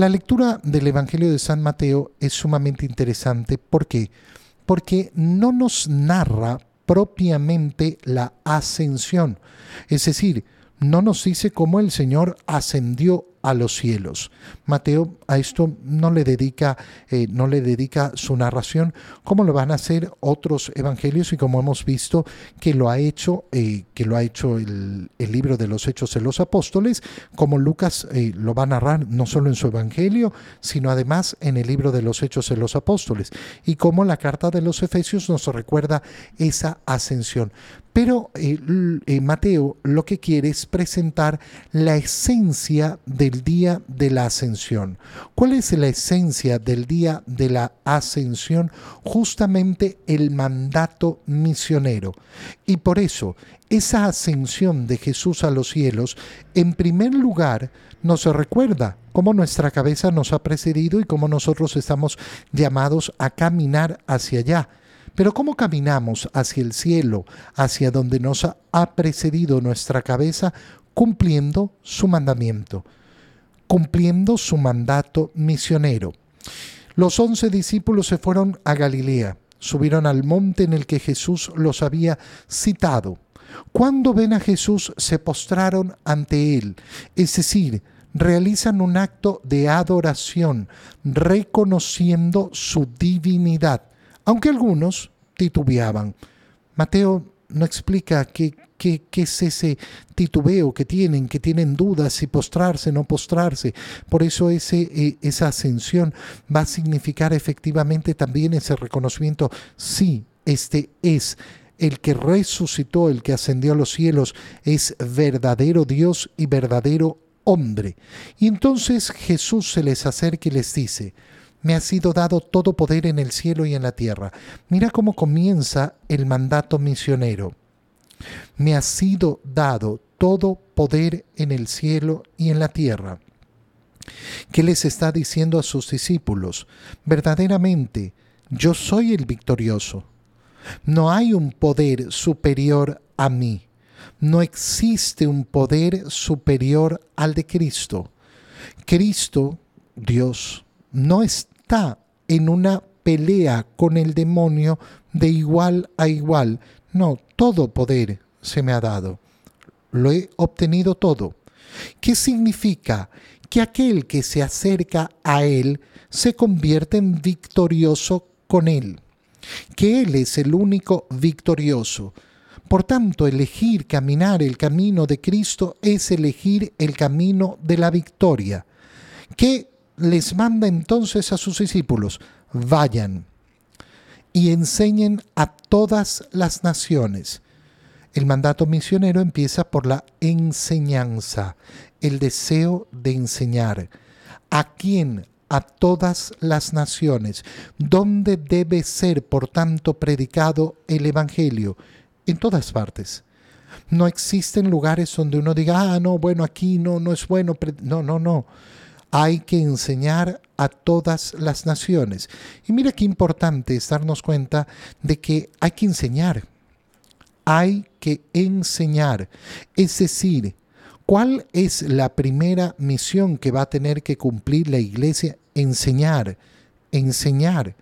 La lectura del Evangelio de San Mateo es sumamente interesante. ¿Por qué? Porque no nos narra propiamente la ascensión. Es decir, no nos dice cómo el Señor ascendió a los cielos. Mateo a esto no le dedica, eh, no le dedica su narración, como lo van a hacer otros evangelios y como hemos visto que lo ha hecho, eh, que lo ha hecho el, libro de los Hechos de los Apóstoles, como Lucas eh, lo va a narrar no solo en su evangelio, sino además en el libro de los Hechos de los Apóstoles, y como la carta de los Efesios nos recuerda esa ascensión. Pero Mateo lo que quiere es presentar la esencia del día de la ascensión. ¿Cuál es la esencia del día de la ascensión? Justamente el mandato misionero. Y por eso, esa ascensión de Jesús a los cielos, en primer lugar, nos recuerda cómo nuestra cabeza nos ha precedido y cómo nosotros estamos llamados a caminar hacia allá. Pero ¿cómo caminamos hacia el cielo, hacia donde nos ha precedido nuestra cabeza, cumpliendo su mandamiento? cumpliendo su mandato misionero. Los once discípulos se fueron a Galilea, subieron al monte en el que Jesús los había citado. Cuando ven a Jesús se postraron ante él, es decir, realizan un acto de adoración, reconociendo su divinidad, aunque algunos titubeaban. Mateo no explica qué, es ese titubeo que tienen, que tienen dudas si postrarse, no postrarse. Por eso ese, eh, esa ascensión va a significar efectivamente también ese reconocimiento, sí, este es el que resucitó, el que ascendió a los cielos, es verdadero Dios y verdadero hombre. Y entonces Jesús se les acerca y les dice, me ha sido dado todo poder en el cielo y en la tierra. Mira cómo comienza el mandato misionero. Me ha sido dado todo poder en el cielo y en la tierra. ¿Qué les está diciendo a sus discípulos? Verdaderamente, yo soy el victorioso. No hay un poder superior a mí. No existe un poder superior al de Cristo. Cristo, Dios, no está en una pelea con el demonio de igual a igual. No, todo poder se me ha dado. Lo he obtenido todo. ¿Qué significa? Que aquel que se acerca a Él se convierte en victorioso con Él. Que Él es el único victorioso. Por tanto, elegir caminar el camino de Cristo es elegir el camino de la victoria. ¿Qué les manda entonces a sus discípulos? Vayan y enseñen a todas las naciones. El mandato misionero empieza por la enseñanza, el deseo de enseñar. ¿A quién? A todas las naciones. ¿Dónde debe ser, por tanto, predicado el Evangelio? En todas partes. No existen lugares donde uno diga, ah, no, bueno, aquí no, no es bueno. No, no, no hay que enseñar a todas las naciones. Y mira qué importante es darnos cuenta de que hay que enseñar. Hay que enseñar. Es decir, ¿cuál es la primera misión que va a tener que cumplir la iglesia? Enseñar, enseñar.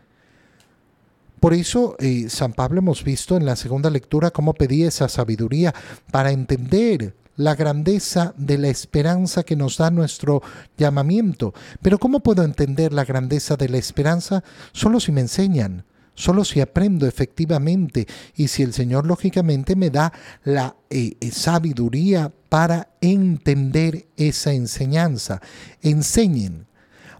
Por eso eh, San Pablo hemos visto en la segunda lectura cómo pedía esa sabiduría para entender la grandeza de la esperanza que nos da nuestro llamamiento. Pero ¿cómo puedo entender la grandeza de la esperanza? Solo si me enseñan, solo si aprendo efectivamente y si el Señor lógicamente me da la eh, eh, sabiduría para entender esa enseñanza. Enseñen,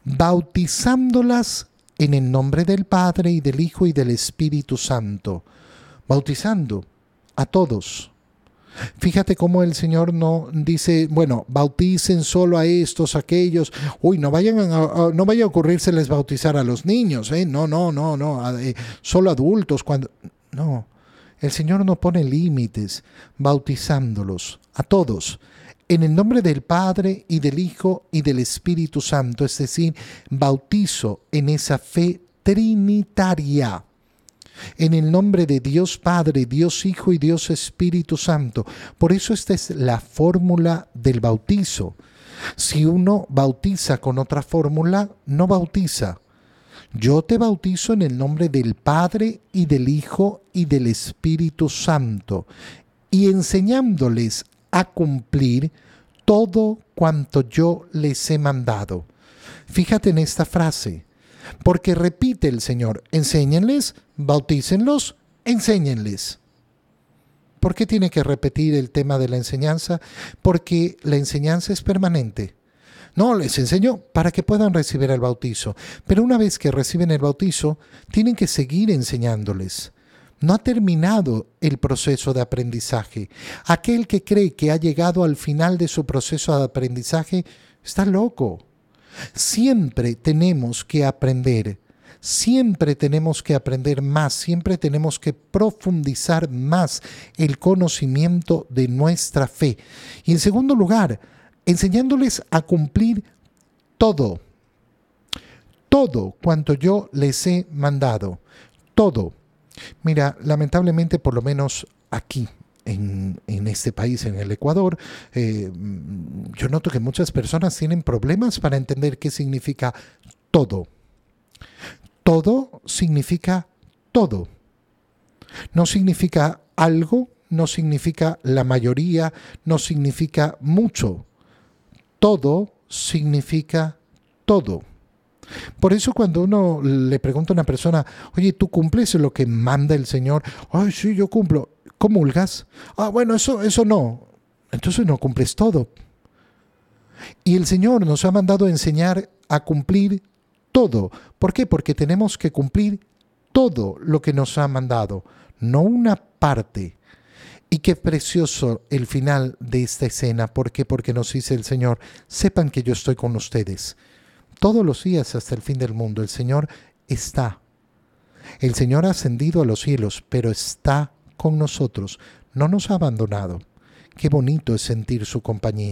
bautizándolas en el nombre del Padre y del Hijo y del Espíritu Santo. Bautizando a todos Fíjate cómo el Señor no dice, bueno, bauticen solo a estos, aquellos. Uy, no vayan a, no vaya a ocurrírseles bautizar a los niños, ¿eh? No, no, no, no, eh, solo adultos cuando no. El Señor no pone límites bautizándolos a todos en el nombre del Padre y del Hijo y del Espíritu Santo, es decir, bautizo en esa fe trinitaria en el nombre de Dios Padre, Dios Hijo y Dios Espíritu Santo. Por eso esta es la fórmula del bautizo. Si uno bautiza con otra fórmula, no bautiza. Yo te bautizo en el nombre del Padre y del Hijo y del Espíritu Santo, y enseñándoles a cumplir todo cuanto yo les he mandado. Fíjate en esta frase, porque repite el Señor, enséñenles, bautícenlos, enséñenles. ¿Por qué tiene que repetir el tema de la enseñanza? Porque la enseñanza es permanente. No, les enseño para que puedan recibir el bautizo. Pero una vez que reciben el bautizo, tienen que seguir enseñándoles. No ha terminado el proceso de aprendizaje. Aquel que cree que ha llegado al final de su proceso de aprendizaje está loco. Siempre tenemos que aprender. Siempre tenemos que aprender más, siempre tenemos que profundizar más el conocimiento de nuestra fe. Y en segundo lugar, enseñándoles a cumplir todo, todo cuanto yo les he mandado, todo. Mira, lamentablemente por lo menos aquí, en, este país, en el Ecuador, eh, yo noto que muchas personas tienen problemas para entender qué significa todo. Todo significa todo. No significa algo, no significa la mayoría, no significa mucho todo significa todo. Por eso cuando uno le pregunta a una persona, oye, ¿tú cumples lo que manda el Señor? Ay, sí, yo cumplo. ¿Comulgas? Ah, bueno, eso, eso no. Entonces no cumples todo. Y el Señor nos ha mandado enseñar a cumplir todo. ¿Por qué? Porque tenemos que cumplir todo lo que nos ha mandado, no una parte. Y qué precioso el final de esta escena. ¿Por qué? Porque nos dice el Señor, sepan que yo estoy con ustedes. Todos los días hasta el fin del mundo el Señor está. El Señor ha ascendido a los cielos, pero está con nosotros. No nos ha abandonado. Qué bonito es sentir su compañía.